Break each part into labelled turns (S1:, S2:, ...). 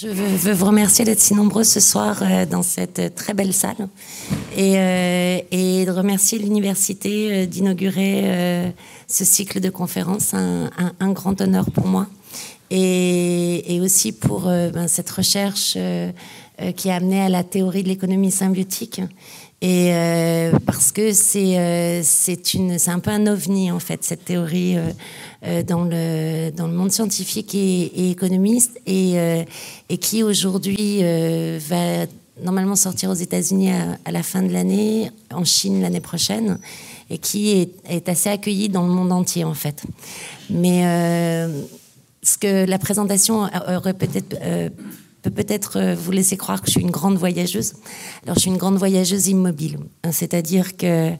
S1: Je veux, vous remercier d'être si nombreux ce soir euh, dans cette très belle salle et, euh, et de remercier l'université euh, d'inaugurer ce cycle de conférences, un, un, grand honneur pour moi. Et, et aussi pour ben, cette recherche qui a amené à la théorie de l'économie symbiotique et euh, parce que c'est euh, c'est un peu un ovni en fait cette théorie euh, euh dans le dans le monde scientifique et, et économiste et euh, et qui aujourd'hui va normalement sortir aux États-Unis à, à, la fin de l'année, en Chine l'année prochaine et qui est, est assez accueilli dans le monde entier en fait. Mais ce que la présentation aurait peut-être peut peut-être euh, vous laisser croire que je suis une grande voyageuse. Alors, je suis une grande voyageuse immobile. Hein, c'est-à-dire que,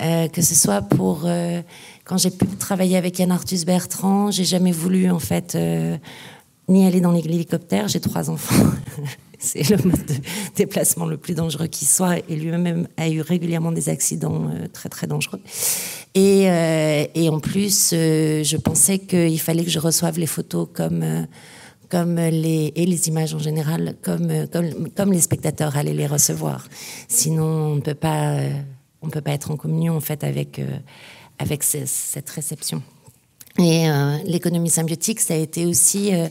S1: euh, que ce soit pour... Euh, quand j'ai pu travailler avec Yann Arthus Bertrand, j'ai jamais voulu, en fait, ni aller dans l'hélicoptère. J'ai trois enfants. C'est le mode de déplacement le plus dangereux qui soit. Et lui-même a eu régulièrement des accidents très, très dangereux. Et en plus, je pensais qu'il fallait que je reçoive les photos comme comme les, et les images en général, comme, comme, comme les spectateurs allaient les recevoir. Sinon, on ne peut pas, euh, on peut pas être en communion en fait avec, euh, avec cette réception. Et euh, l'économie symbiotique, ça a été aussi euh,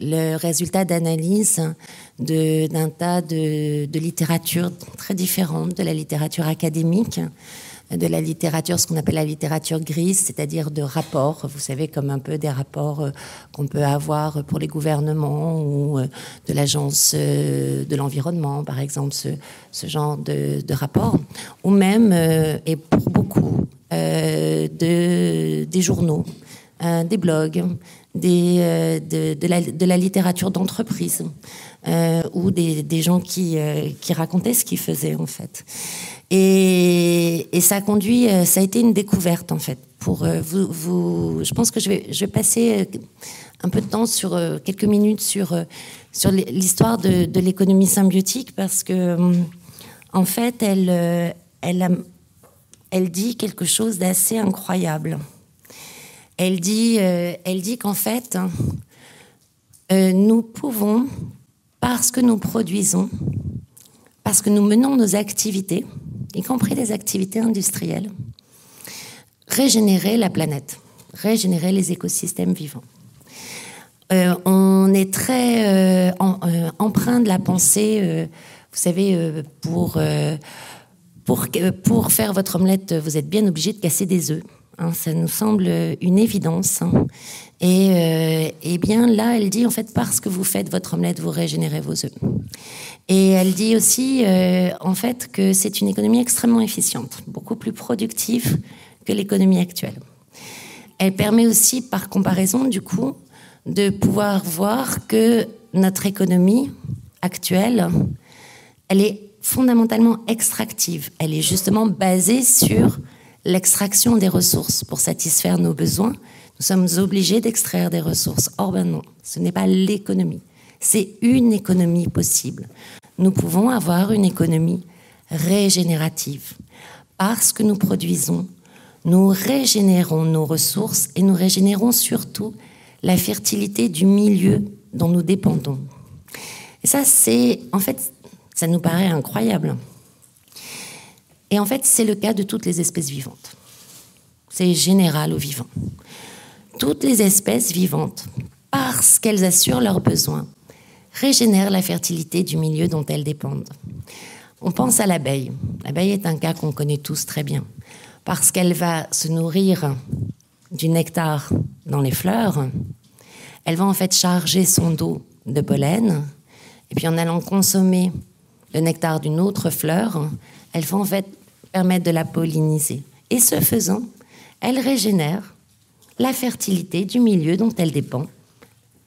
S1: le résultat d'analyse d'un tas de, de littératures très différentes, de la littérature académique, de la littérature, ce qu'on appelle la littérature grise, c'est-à-dire de rapports, vous savez, comme un peu des rapports euh, qu'on peut avoir pour les gouvernements ou euh, de l'agence euh, de l'environnement, par exemple, ce, genre de, rapports, ou même, et pour beaucoup, de, des journaux, des blogs, de la littérature d'entreprise, ou des, gens qui, qui racontaient ce qu'ils faisaient, en fait. Et, ça a conduit, euh, ça a été une découverte en fait. Pour euh, vous, je pense que je vais, passer euh, un peu de temps sur quelques minutes sur sur l'histoire de, l'économie symbiotique parce que en fait, elle, elle, elle dit quelque chose d'assez incroyable. Elle dit, elle dit qu'en fait, nous pouvons, parce que nous produisons, parce que nous menons nos activités, y compris des activités industrielles, régénérer la planète, régénérer les écosystèmes vivants. Euh, on est très euh, euh, empreint de la pensée, euh, vous savez, pour, pour, pour faire votre omelette, vous êtes bien obligé de casser des œufs. Hein, ça nous semble une évidence. Hein. Et, euh, et bien là, elle dit en fait parce que vous faites votre omelette, vous régénérez vos œufs. Et elle dit aussi euh, en fait que c'est une économie extrêmement efficiente, beaucoup plus productive que l'économie actuelle. Elle permet aussi, par comparaison, du coup, de pouvoir voir que notre économie actuelle, elle est fondamentalement extractive. Elle est justement basée sur l'extraction des ressources pour satisfaire nos besoins. Nous sommes obligés d'extraire des ressources. Or, ben non, ce n'est pas l'économie. C'est une économie possible. Nous pouvons avoir une économie régénérative. Parce que nous produisons, nous régénérons nos ressources et nous régénérons surtout la fertilité du milieu dont nous dépendons. Et ça, c'est, en fait, ça nous paraît incroyable. Et en fait, c'est le cas de toutes les espèces vivantes. C'est général aux vivants. Toutes les espèces vivantes, parce qu'elles assurent leurs besoins, régénèrent la fertilité du milieu dont elles dépendent. On pense à l'abeille. L'abeille est un cas qu'on connaît tous très bien, parce qu'elle va se nourrir du nectar dans les fleurs. Elle va en fait charger son dos de pollen, et puis en allant consommer le nectar d'une autre fleur, elle va en fait permettre de la polliniser. Et ce faisant, elle régénère la fertilité du milieu dont elle dépend,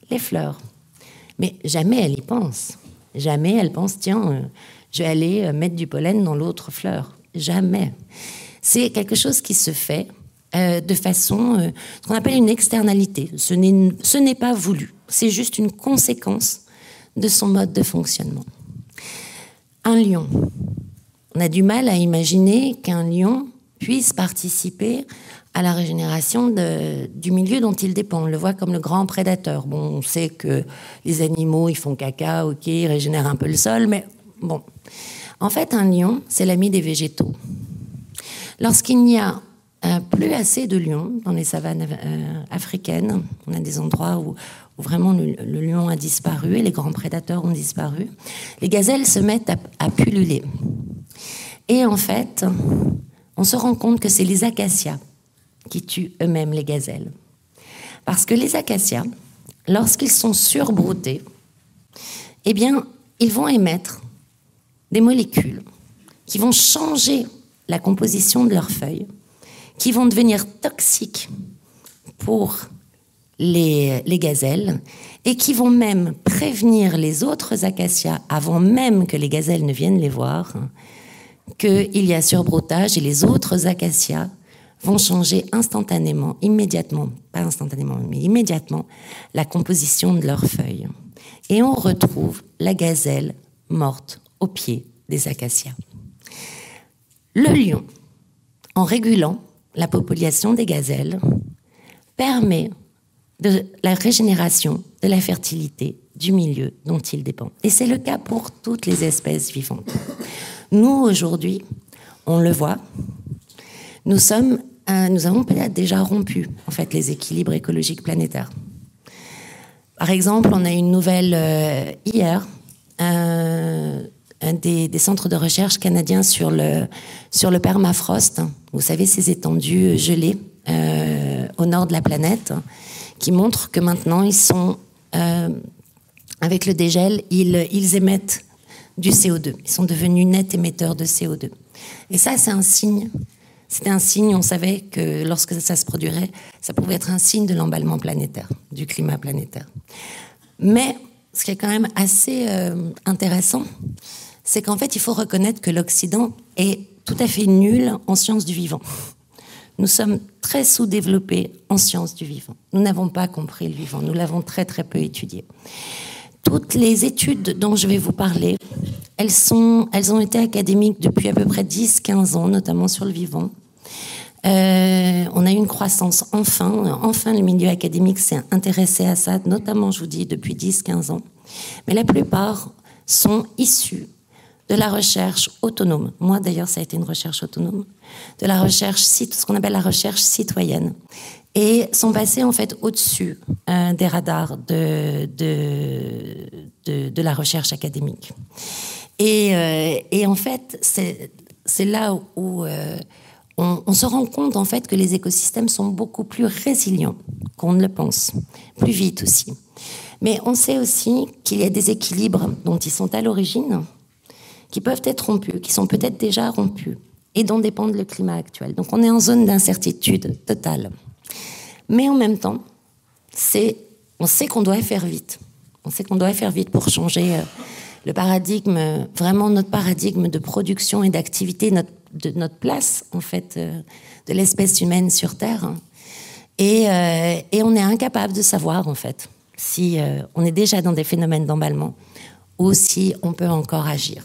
S1: les fleurs. Mais jamais elle y pense. Jamais elle pense, tiens, euh, je vais aller euh, mettre du pollen dans l'autre fleur. Jamais. C'est quelque chose qui se fait euh, de façon, ce qu'on appelle une externalité. Ce n'est pas voulu. C'est juste une conséquence de son mode de fonctionnement. Un lion, on a du mal à imaginer qu'un lion puissent participer à la régénération du milieu dont ils dépendent. On le voit comme le grand prédateur. Bon, on sait que les animaux, ils font caca, ok, ils régénèrent un peu le sol, mais bon. En fait, un lion, c'est l'ami des végétaux. Lorsqu'il n'y a euh, plus assez de lions dans les savanes euh, africaines, on a des endroits où, vraiment le, lion a disparu et les grands prédateurs ont disparu, les gazelles se mettent à pulluler. Et en fait, on se rend compte que c'est les acacias qui tuent eux-mêmes les gazelles. Parce que les acacias, lorsqu'ils sont surbroutés, eh bien, ils vont émettre des molécules qui vont changer la composition de leurs feuilles, qui vont devenir toxiques pour les, les, gazelles et qui vont même prévenir les autres acacias avant même que les gazelles ne viennent les voir qu'il y a surbrotage et les autres acacias vont changer instantanément, immédiatement, pas instantanément, mais immédiatement, la composition de leurs feuilles. Et on retrouve la gazelle morte au pied des acacias. Le lion, en régulant la population des gazelles, permet la régénération de la fertilité du milieu dont il dépend. Et c'est le cas pour toutes les espèces vivantes. Nous, aujourd'hui, on le voit, nous, sommes, euh, nous avons peut-être déjà rompu en fait, les équilibres écologiques planétaires. Par exemple, on a une nouvelle euh, hier, euh, un des, centres de recherche canadiens sur le, sur le permafrost, vous savez, ces étendues gelées au nord de la planète, qui montrent que maintenant, ils sont, avec le dégel, ils, ils émettent du CO2. Ils sont devenus nets émetteurs de CO2. Et ça, c'est un signe. C'était un signe, on savait que lorsque ça se produirait, ça pouvait être un signe de l'emballement planétaire, du climat planétaire. Mais ce qui est quand même assez euh, intéressant, c'est qu'en fait, il faut reconnaître que l'Occident est tout à fait nul en sciences du vivant. Nous sommes très sous-développés en sciences du vivant. Nous n'avons pas compris le vivant, nous l'avons très très peu étudié. Toutes les études dont je vais vous parler, elles, sont, elles ont été académiques depuis à peu près 10-15 ans, notamment sur le vivant. Euh, on a eu une croissance enfin. Enfin, le milieu académique s'est intéressé à ça, notamment, je vous dis, depuis 10-15 ans. Mais la plupart sont issus de la recherche autonome. Moi, d'ailleurs, ça a été une recherche autonome. De la recherche, ce qu'on appelle la recherche citoyenne et sont passés en fait au-dessus euh, des radars de, de, de, la recherche académique. Et, euh, et en fait, c'est là où euh, on, se rend compte en fait que les écosystèmes sont beaucoup plus résilients qu'on ne le pense, plus vite aussi. Mais on sait aussi qu'il y a des équilibres dont ils sont à l'origine, qui peuvent être rompus, qui sont peut-être déjà rompus, et dont dépend le climat actuel. Donc on est en zone d'incertitude totale. Mais en même temps, on sait qu'on doit faire vite. On sait qu'on doit faire vite pour changer euh, le paradigme, vraiment notre paradigme de production et d'activité, notre, de notre place, en fait, euh, de l'espèce humaine sur Terre. Et, euh, et, on est incapable de savoir, en fait, si on est déjà dans des phénomènes d'emballement ou si on peut encore agir.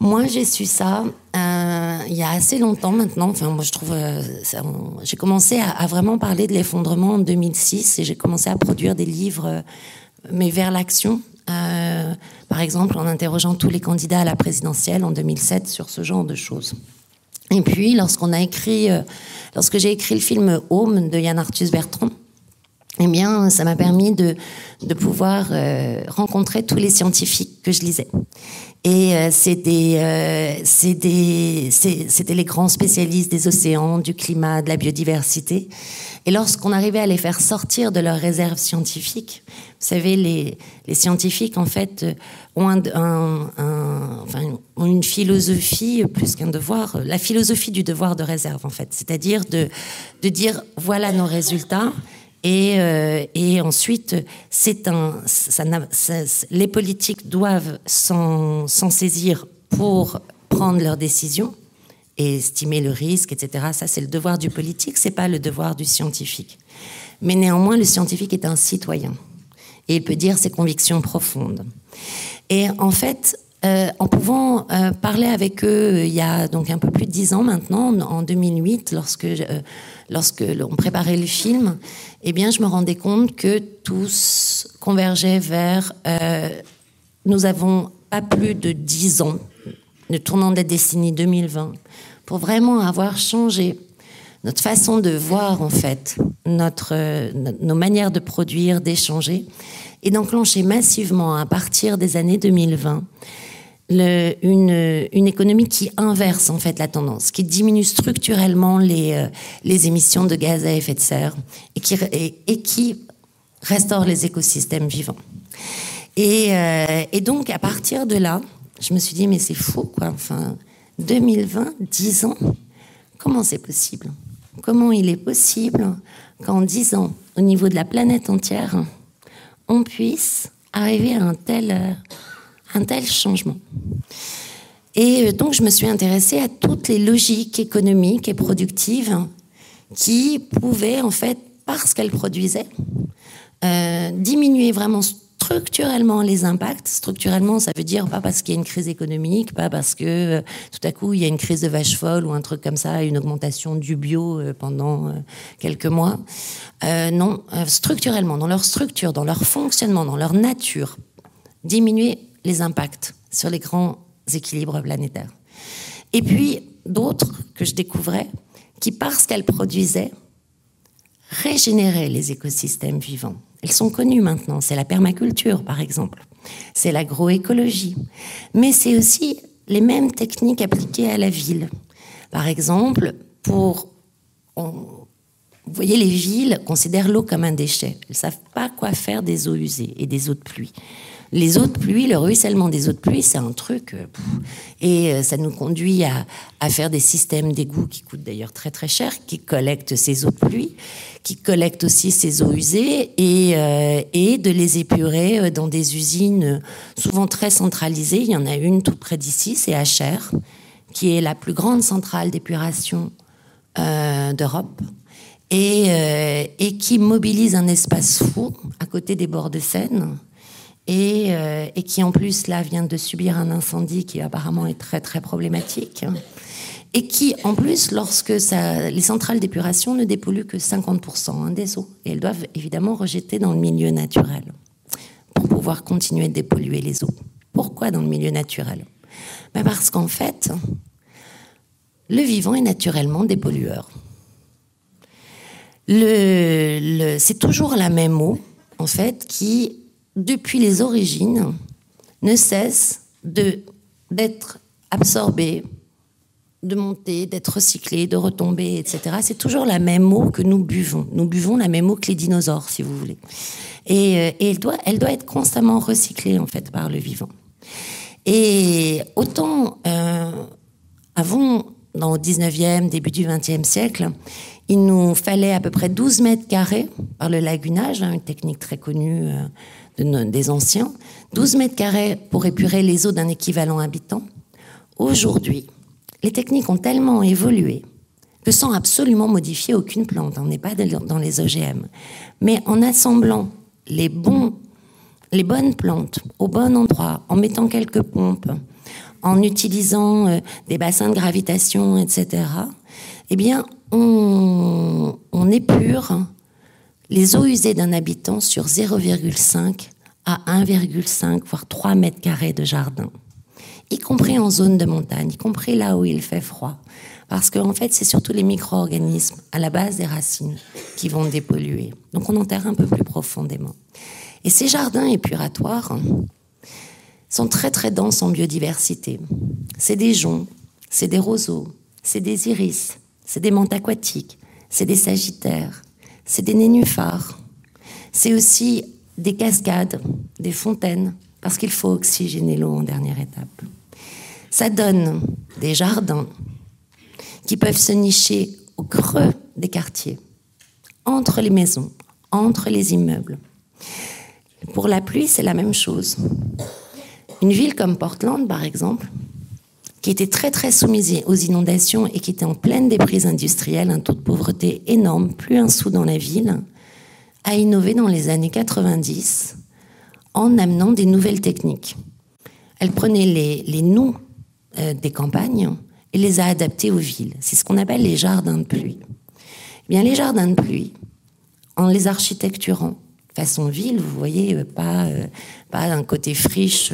S1: Moi, j'ai su ça euh, il y a assez longtemps maintenant. Enfin, moi, je trouve, euh, j'ai commencé à, vraiment parler de l'effondrement en 2006 et j'ai commencé à produire des livres, euh, mais vers l'action. par exemple, en interrogeant tous les candidats à la présidentielle en 2007 sur ce genre de choses. Et puis, lorsqu'on a écrit, lorsque j'ai écrit le film Home de Yann Arthus Bertrand, eh bien, ça m'a permis de, pouvoir rencontrer tous les scientifiques que je lisais. Et euh, euh, c'était les grands spécialistes des océans, du climat, de la biodiversité. Et lorsqu'on arrivait à les faire sortir de leurs réserves scientifiques, vous savez, les, scientifiques, en fait, ont, une philosophie plus qu'un devoir, la philosophie du devoir de réserve, en fait. C'est-à-dire de dire, voilà nos résultats, et, euh, et ensuite, les politiques doivent s'en saisir pour prendre leurs décisions et estimer le risque, etc. Ça, c'est le devoir du politique, c'est pas le devoir du scientifique. Mais néanmoins, le scientifique est un citoyen et il peut dire ses convictions profondes. Et en fait, euh, euh, en pouvant euh, parler avec eux il y a donc un peu plus de dix ans maintenant, en 2008, lorsque lorsque l'on préparait le film, eh bien, je me rendais compte que tous convergeaient vers nous avons pas plus de dix ans, le tournant de la décennie 2020, pour vraiment avoir changé notre façon de voir en fait notre, nos manières de produire, d'échanger, et d'enclencher massivement à partir des années 2020 une, économie qui inverse en fait la tendance, qui diminue structurellement les, euh, les émissions de gaz à effet de serre et qui, et, qui restaure les écosystèmes vivants. Et, euh, et, donc à partir de là, je me suis dit mais c'est fou quoi. Enfin 2020, 10 ans, comment c'est possible? Comment il est possible qu'en 10 ans, au niveau de la planète entière, on puisse arriver à un tel, euh, un tel changement. Et euh, donc, je me suis intéressée à toutes les logiques économiques et productives qui pouvaient, en fait, parce qu'elles produisaient, euh, diminuer vraiment structurellement les impacts. Structurellement, ça veut dire pas parce qu'il y a une crise économique, pas parce que euh, tout à coup il y a une crise de vache folle ou un truc comme ça, une augmentation du bio pendant quelques mois. non, structurellement, dans leur structure, dans leur fonctionnement, dans leur nature, diminuer les impacts sur les grands équilibres planétaires. Et puis d'autres que je découvrais qui, parce qu'elles produisaient, régénéraient les écosystèmes vivants. Elles sont connues maintenant. C'est la permaculture, par exemple. C'est l'agroécologie. Mais c'est aussi les mêmes techniques appliquées à la ville. Par exemple, pour... vous voyez, les villes considèrent l'eau comme un déchet. Elles ne savent pas quoi faire des eaux usées et des eaux de pluie. Les eaux de pluie, le ruissellement des eaux de pluie, c'est un truc. Euh, et euh, ça nous conduit à, faire des systèmes d'égouts qui coûtent d'ailleurs très très cher, qui collectent ces eaux de pluie, qui collectent aussi ces eaux usées et, euh, de les épurer dans des usines souvent très centralisées. Il y en a une tout près d'ici, c'est HR, qui est la plus grande centrale d'épuration d'Europe. Et, qui mobilise un espace fou à côté des bords de Seine et, euh, et, qui en plus là vient de subir un incendie qui apparemment est très très problématique et qui en plus lorsque les centrales d'épuration ne dépolluent que 50% hein, des eaux et elles doivent évidemment rejeter dans le milieu naturel pour pouvoir continuer de dépolluer les eaux. Pourquoi dans le milieu naturel? Ben Parce qu'en fait, le vivant est naturellement dépollueur. C'est toujours la même eau, en fait, qui depuis les origines, ne cesse d'être absorbé, de monter, d'être recyclé, de retomber, etc. C'est toujours la même eau que nous buvons. Nous buvons la même eau que les dinosaures, si vous voulez. Et, euh, elle, doit, elle doit être constamment recyclée, en fait, par le vivant. Et autant euh, avant, dans le 19e, début du 20e siècle, il nous fallait à peu près 12 mètres carrés par le lagunage, hein, une technique très connue euh, des anciens, 12 mètres carrés pour épurer les eaux d'un équivalent habitant. Aujourd'hui, les techniques ont tellement évolué que sans absolument modifier aucune plante, on n'est pas dans les OGM, mais en assemblant les, bons, les bonnes plantes au bon endroit, en mettant quelques pompes, en utilisant euh, des bassins de gravitation, etc., eh bien, on, on épure les eaux usées d'un habitant sur 0,5 à 1,5 voire 3 mètres carrés de jardin, y compris en zone de montagne, y compris là où il fait froid. Parce qu'en en fait, c'est surtout les micro-organismes à la base des racines qui vont dépolluer. Donc on enterre un peu plus profondément. Et ces jardins épuratoires sont très très denses en biodiversité. C'est des joncs, c'est des roseaux, c'est des iris, c'est des menthes aquatiques, c'est des sagittaires, c'est des nénuphars. C'est aussi des cascades, des fontaines, parce qu'il faut oxygéner l'eau en dernière étape. Ça donne des jardins qui peuvent se nicher au creux des quartiers, entre les maisons, entre les immeubles. Pour la pluie, c'est la même chose. Une ville comme Portland, par exemple, qui était très très soumise aux inondations et qui était en pleine déprise industrielle, un taux de pauvreté énorme, plus un sou dans la ville, a innové dans les années 90 en amenant des nouvelles techniques. elle prenait les, les noms euh, des campagnes et les a adaptés aux villes. C'est ce qu'on appelle les jardins de pluie. Eh bien, les jardins de pluie, en les architecturant façon ville, vous voyez, euh, pas, euh, pas un côté friche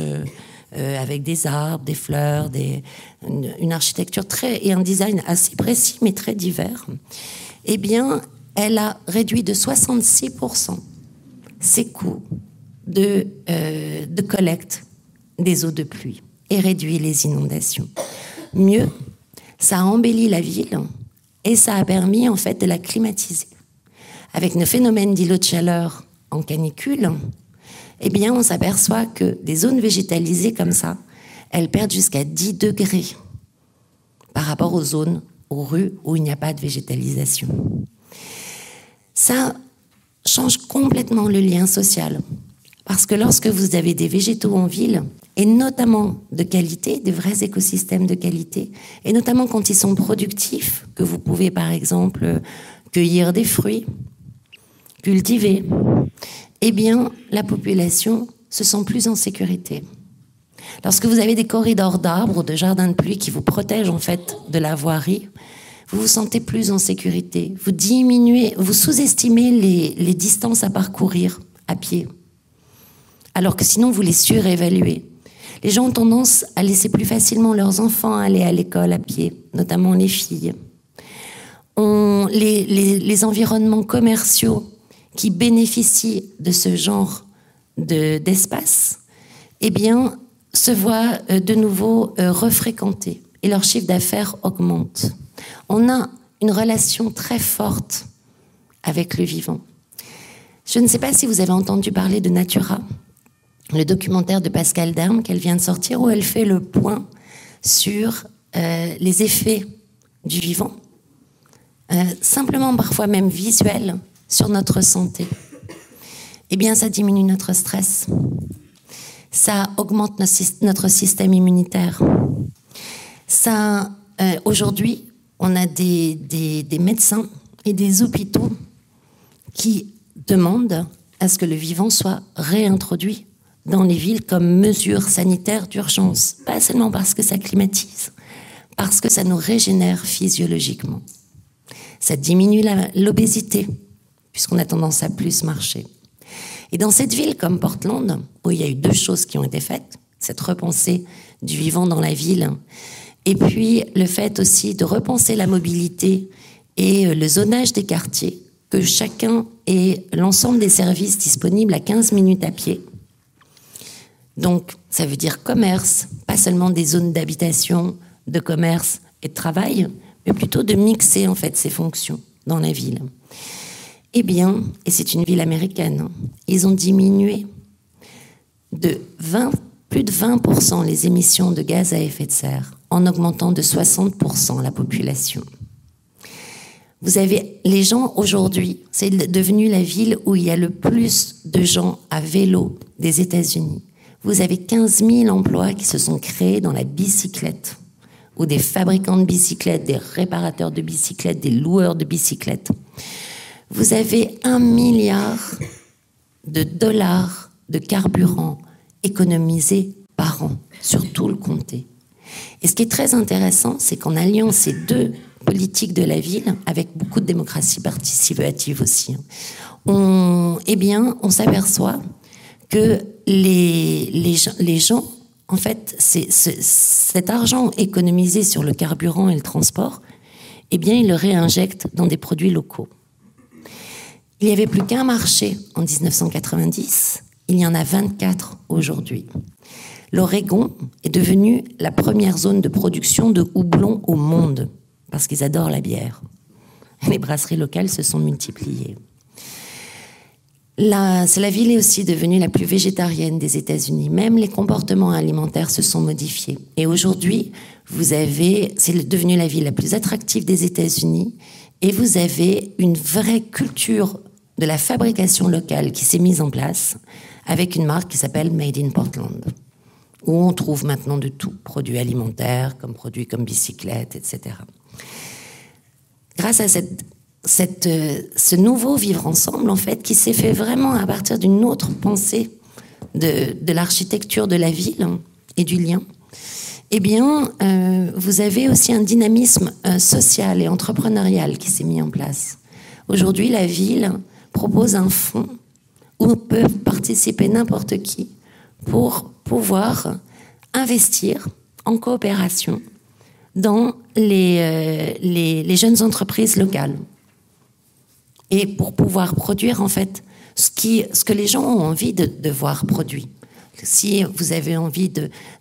S1: avec des arbres, des fleurs, une, architecture très et un design assez précis mais très divers. Eh bien, elle a réduit de 66% ses coûts de, de collecte des eaux de pluie et réduit les inondations. Mieux, ça a embelli la ville et ça a permis en fait de la climatiser. Avec nos phénomènes d'îlots de chaleur en canicule, eh bien, on s'aperçoit que des zones végétalisées comme ça, elles perdent jusqu'à 10 degrés par rapport aux zones, aux rues où il n'y a pas de végétalisation. Ça change complètement le lien social. Parce que lorsque vous avez des végétaux en ville, et notamment de qualité, des vrais écosystèmes de qualité, et notamment quand ils sont productifs, que vous pouvez par exemple cueillir des fruits, cultiver, eh bien la population se sent plus en sécurité. Lorsque vous avez des corridors d'arbres ou de jardins de pluie qui vous protègent en fait de la voirie, vous vous sentez plus en sécurité. Vous diminuez, vous sous-estimez les, les distances à parcourir à pied, alors que sinon vous les surévaluez. Les gens ont tendance à laisser plus facilement leurs enfants aller à l'école à pied, notamment les filles. les, environnements commerciaux qui bénéficient de ce genre d'espace, eh bien, se voient euh, de nouveau euh, refréquentés et leur chiffre d'affaires augmente. On a une relation très forte avec le vivant. Je ne sais pas si vous avez entendu parler de Natura le documentaire de Pascal Derme qu'elle vient de sortir où elle fait le point sur euh, les effets du vivant, simplement parfois même visuels, sur notre santé. Eh bien, ça diminue notre stress, ça augmente notre système immunitaire. Ça, euh, aujourd'hui, on a des, des médecins et des hôpitaux qui demandent à ce que le vivant soit réintroduit dans les villes comme mesure sanitaire d'urgence. Pas seulement parce que ça climatise, parce que ça nous régénère physiologiquement. Ça diminue l'obésité, puisqu'on a tendance à plus marcher. Et dans cette ville comme Portland, où il y a eu deux choses qui ont été faites, cette repensée du vivant dans la ville, et puis le fait aussi de repenser la mobilité et euh, le zonage des quartiers, que chacun ait l'ensemble des services disponibles à 15 minutes à pied, donc, ça veut dire commerce, pas seulement des zones d'habitation, de commerce et de travail, mais plutôt de mixer en fait ces fonctions dans la ville. Eh bien, et c'est une ville américaine, hein, ils ont diminué de 20, plus de 20% les émissions de gaz à effet de serre en augmentant de 60% la population. Vous avez les gens aujourd'hui, c'est devenu la ville où il y a le plus de gens à vélo des États-Unis vous avez 15 000 emplois qui se sont créés dans la bicyclette, ou des fabricants de bicyclettes, des réparateurs de bicyclettes, des loueurs de bicyclettes. Vous avez un milliard de dollars de carburant économisés par an sur tout le comté. Et ce qui est très intéressant, c'est qu'en alliant ces deux politiques de la ville, avec beaucoup de démocratie participative aussi, on, eh bien, on s'aperçoit que les, gens, en fait, cet argent économisé sur le carburant et le transport, eh bien, ils le réinjectent dans des produits locaux. Il n'y avait plus qu'un marché en 1990, il y en a 24 aujourd'hui. L'Oregon est devenu la première zone de production de houblon au monde, parce qu'ils adorent la bière. Les brasseries locales se sont multipliées. La, la ville est aussi devenue la plus végétarienne des États-Unis. Même les comportements alimentaires se sont modifiés. Et aujourd'hui, vous avez, c'est devenu la ville la plus attractive des États-Unis. Et vous avez une vraie culture de la fabrication locale qui s'est mise en place avec une marque qui s'appelle Made in Portland, où on trouve maintenant de tout, produits alimentaires, comme produits comme bicyclettes, etc. Grâce à cette euh, ce nouveau vivre ensemble, en fait, qui s'est fait vraiment à partir d'une autre pensée de, de l'architecture de la ville et du lien, eh bien, euh, vous avez aussi un dynamisme euh, social et entrepreneurial qui s'est mis en place. Aujourd'hui, la ville propose un fonds où peut participer n'importe qui pour pouvoir investir en coopération dans les, euh, les, les, jeunes entreprises locales. Et pour pouvoir produire, en fait, ce, qui, ce que les gens ont envie de, de voir produit. Si vous avez envie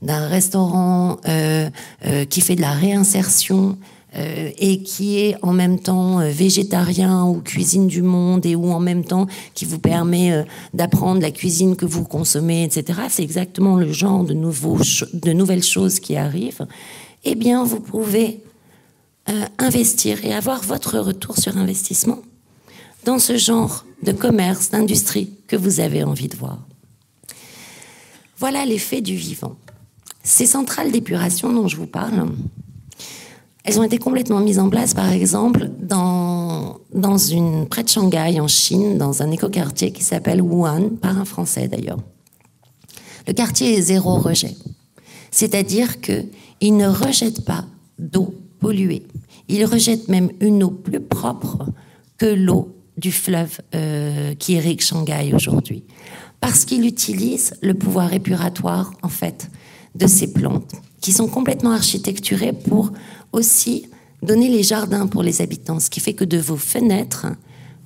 S1: d'un restaurant euh, euh, qui fait de la réinsertion euh, et qui est en même temps euh, végétarien ou cuisine du monde et ou en même temps qui vous permet euh, d'apprendre la cuisine que vous consommez, etc. C'est exactement le genre de, de nouvelles choses qui arrivent. Eh bien, vous pouvez investir et avoir votre retour sur investissement dans ce genre de commerce, d'industrie que vous avez envie de voir. Voilà l'effet du vivant. Ces centrales d'épuration dont je vous parle, elles ont été complètement mises en place, par exemple, dans, dans une, près de Shanghai, en Chine, dans un écoquartier qui s'appelle Wuhan, par un Français d'ailleurs. Le quartier est zéro rejet. C'est-à-dire qu'il ne rejette pas d'eau polluée. Il rejette même une eau plus propre que l'eau du fleuve euh, qui irrigue Shanghai aujourd'hui. Parce qu'il utilise le pouvoir épuratoire, en fait, de ces plantes, qui sont complètement architecturées pour aussi donner les jardins pour les habitants, ce qui fait que de vos fenêtres,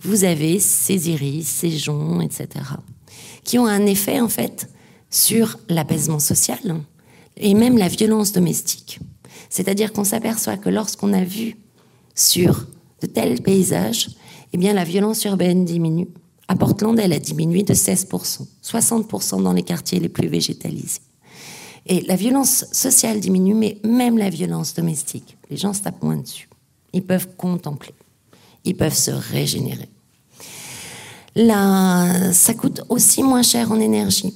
S1: vous avez ces iris, ces joncs, etc., qui ont un effet en fait sur l'apaisement social et même la violence domestique. C'est-à-dire qu'on s'aperçoit que lorsqu'on a vu sur de tels paysages, eh bien la violence urbaine diminue. À Portland, elle a diminué de 16%, 60% dans les quartiers les plus végétalisés. Et la violence sociale diminue, mais même la violence domestique. Les gens se tapent moins dessus. Ils peuvent contempler. Ils peuvent se régénérer. Là, ça coûte aussi moins cher en énergie.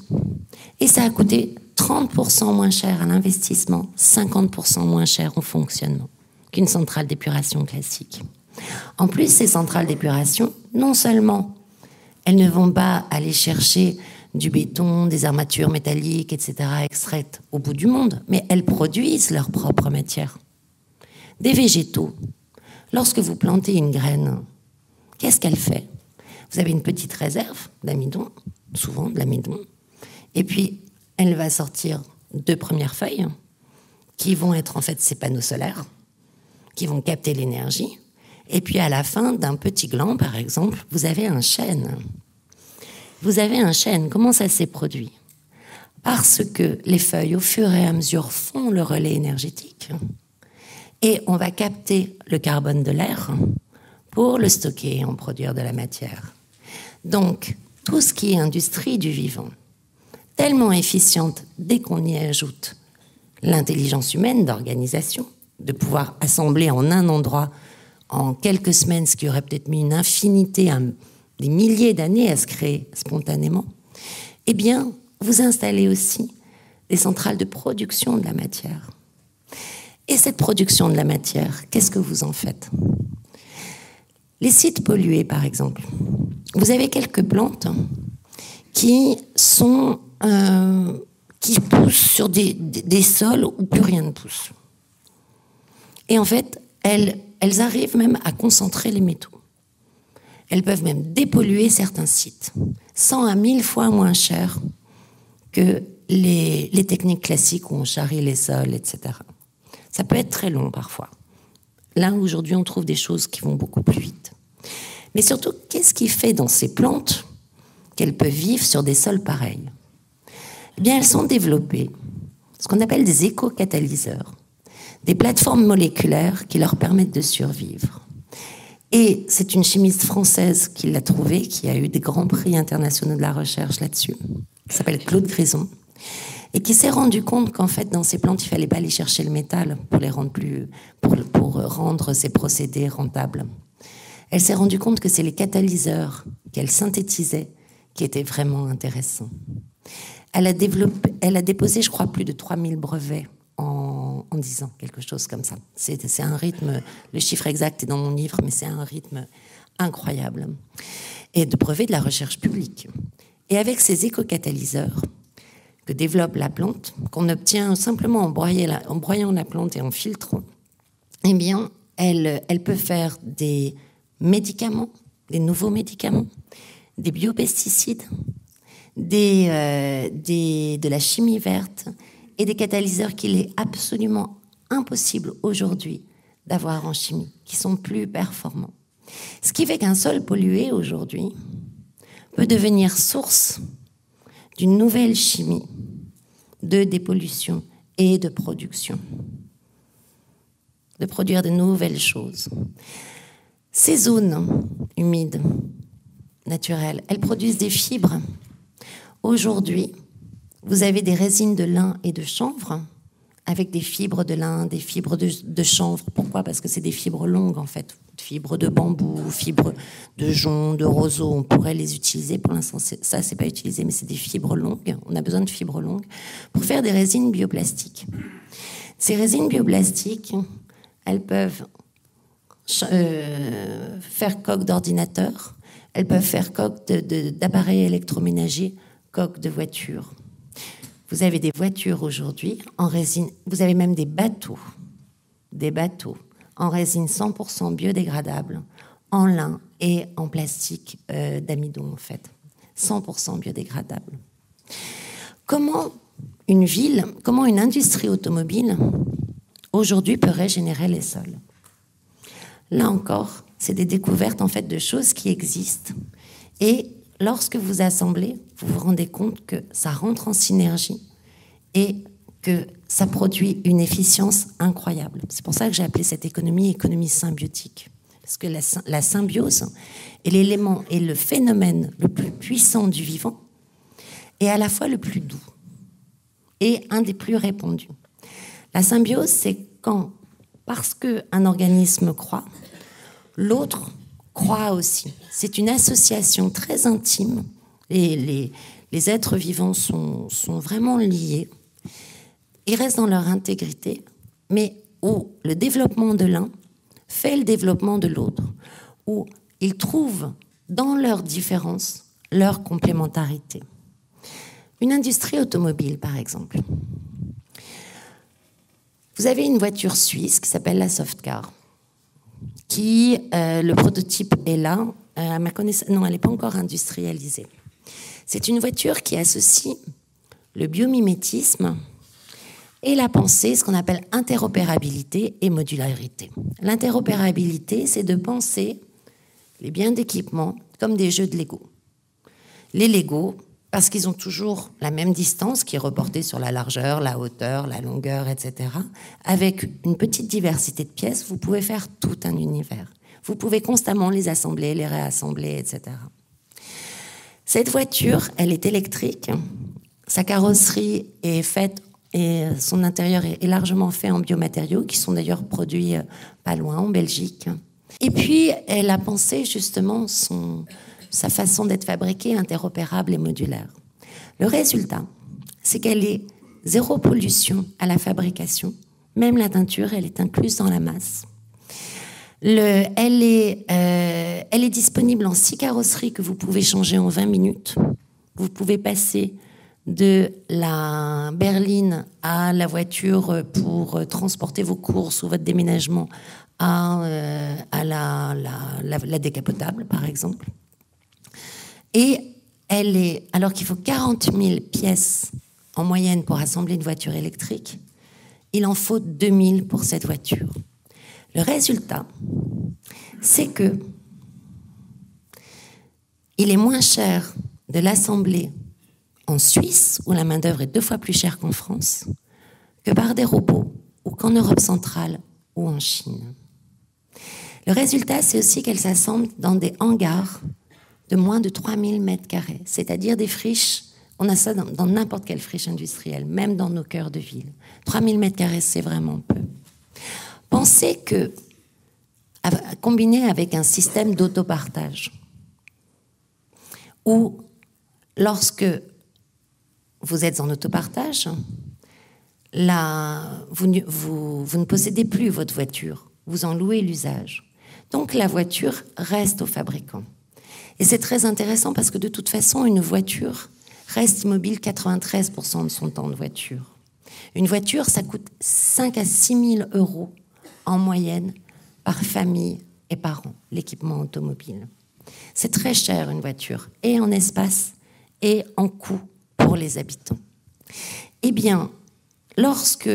S1: Et ça a coûté 30% moins cher à l'investissement, 50% moins cher au fonctionnement qu'une centrale d'épuration classique. En plus, ces centrales d'épuration, non seulement elles ne vont pas aller chercher du béton, des armatures métalliques, etc., extraites au bout du monde, mais elles produisent leur propre matière. Des végétaux. Lorsque vous plantez une graine, qu'est-ce qu'elle fait? Vous avez une petite réserve d'amidon, souvent de l'amidon, et puis elle va sortir deux premières feuilles qui vont être en fait ces panneaux solaires, qui vont capter l'énergie, et puis à la fin d'un petit gland, par exemple, vous avez un chêne. Vous avez un chêne. Comment ça s'est produit? Parce que les feuilles, au fur et à mesure, font le relais énergétique et on va capter le carbone de l'air pour le stocker et en produire de la matière. Donc, tout ce qui est industrie du vivant, tellement efficiente dès qu'on y ajoute l'intelligence humaine d'organisation, de pouvoir assembler en un endroit en quelques semaines, ce qui aurait peut-être mis une infinité, des milliers d'années à se créer spontanément, eh bien, vous installez aussi des centrales de production de la matière. Et cette production de la matière, qu'est-ce que vous en faites? Les sites pollués, par exemple. Vous avez quelques plantes qui euh, poussent sur des, sols où plus rien ne pousse. Et en fait, elles, elles arrivent même à concentrer les métaux. Elles peuvent même dépolluer certains sites, 100 à 1000 fois moins cher que les, techniques classiques où on charrie les sols, etc. Ça peut être très long parfois. Là, aujourd'hui, on trouve des choses qui vont beaucoup plus vite. Mais surtout, qu'est-ce qui fait dans ces plantes qu'elles peuvent vivre sur des sols pareils? Eh bien, elles sont développées, ce qu'on appelle des éco-catalyseurs, des plateformes moléculaires qui leur permettent de survivre. Et c'est une chimiste française qui l'a trouvé, qui a eu des grands prix internationaux de la recherche là-dessus, qui s'appelle Claude Grison, et qui s'est rendu compte qu'en fait, dans ces plantes, il fallait pas aller chercher le métal pour les rendre plus, pour, pour rendre ces procédés rentables. Elle s'est rendue compte que c'est les catalyseurs qu'elle synthétisait qui étaient vraiment intéressants. Elle a, développé, elle a déposé, je crois, plus de 3000 brevets en, en 10 ans, quelque chose comme ça. C'est un rythme, le chiffre exact est dans mon livre, mais c'est un rythme incroyable. Et de brevet de la recherche publique. Et avec ces éco-catalyseurs, que développe la plante, qu'on obtient simplement en, broyant la plante et en filtrant, eh bien, elle, elle peut faire des médicaments, des nouveaux médicaments, des biopesticides, des, euh, des, de la chimie verte et des catalyseurs qu'il est absolument impossible aujourd'hui d'avoir en chimie, qui sont plus performants. Ce qui fait qu'un sol pollué aujourd'hui peut devenir source d'une nouvelle chimie de dépollution et de production, de produire de nouvelles choses. Ces zones humides, naturelles, elles produisent des fibres. Aujourd'hui, vous avez des résines de lin et de chanvre avec des fibres de lin, des fibres de, chanvre. Pourquoi? Parce que c'est des fibres longues en fait, fibres de bambou, fibres de jonc, de roseau. On pourrait les utiliser. Pour l'instant, ça c'est pas utilisé, mais c'est des fibres longues. On a besoin de fibres longues pour faire des résines bioplastiques. Ces résines bioplastiques, elles peuvent euh, faire coque d'ordinateur, elles peuvent faire coque d'appareils électroménagers, coque de voiture. Vous avez des voitures aujourd'hui en résine, vous avez même des bateaux, des bateaux en résine 100% biodégradable, en lin et en plastique euh, d'amidon en fait, 100% biodégradable. Comment une ville, comment une industrie automobile aujourd'hui peut régénérer les sols? Là encore, c'est des découvertes en fait de choses qui existent. Et lorsque vous assemblez, vous vous rendez compte que ça rentre en synergie et que ça produit une efficience incroyable. C'est pour ça que j'ai appelé cette économie économie symbiotique. Parce que la, symbiose est l'élément et le phénomène le plus puissant du vivant et à la fois le plus doux et un des plus répandus. La symbiose, c'est quand, parce qu'un organisme croit, l'autre croit aussi. C'est une association très intime et les, les êtres vivants sont, sont vraiment liés. Ils restent dans leur intégrité, mais où le développement de l'un fait le développement de l'autre, où ils trouvent dans leurs différences leur complémentarité. Une industrie automobile, par exemple. Vous avez une voiture suisse qui s'appelle la Softcar qui, euh, le prototype est là. Euh, à ma connaissance, non, elle n'est pas encore industrialisée. C'est une voiture qui associe le biomimétisme et la pensée, ce qu'on appelle interopérabilité et modularité. L'interopérabilité, c'est de penser les biens d'équipement comme des jeux de Lego. Les Lego, parce qu'ils ont toujours la même distance qui est reportée sur la largeur, la hauteur, la longueur, etc. Avec une petite diversité de pièces, vous pouvez faire tout un univers. Vous pouvez constamment les assembler, les réassembler, etc. Cette voiture, elle est électrique. Sa carrosserie est faite et son intérieur est largement fait en biomatériaux qui sont d'ailleurs produits euh, pas loin en Belgique. Et puis, elle a pensé justement son, sa façon d'être fabriquée interopérable et modulaire. Le résultat, c'est qu'elle est zéro pollution à la fabrication. Même la teinture, elle est incluse dans la masse. Le, elle, est, euh, elle est disponible en six carrosseries que vous pouvez changer en 20 minutes. Vous pouvez passer de la berline à la voiture pour transporter vos courses ou votre déménagement à, euh, la, décapotable, par exemple. Et elle est, alors qu'il faut 40 000 pièces en moyenne pour assembler une voiture électrique, il en faut 2000 pour cette voiture. Le résultat, c'est que il est moins cher de l'assembler en Suisse, où la main-d'œuvre est deux fois plus chère qu'en France, que par des robots, ou qu'en Europe centrale, ou en Chine. Le résultat, c'est aussi qu'elle s'assemble dans des hangars de moins de 3000 mètres carrés, c'est-à-dire des friches. On a ça dans n'importe quelle friche industrielle, même dans nos cœurs de ville. 3000 mètres carrés, c'est vraiment peu. Pensez que, combiné avec un système d'autopartage, où lorsque vous êtes en autopartage, là, vous, vous, vous ne possédez plus votre voiture, vous en louez l'usage. Donc la voiture reste au fabricant. Et c'est très intéressant parce que de toute façon, une voiture reste immobile 93% de son temps de voiture. Une voiture, ça coûte 5 à 6 000 euros en moyenne par famille et par an, l'équipement automobile. C'est très cher une voiture, et en espace, et en coût les habitants. Eh bien, lorsque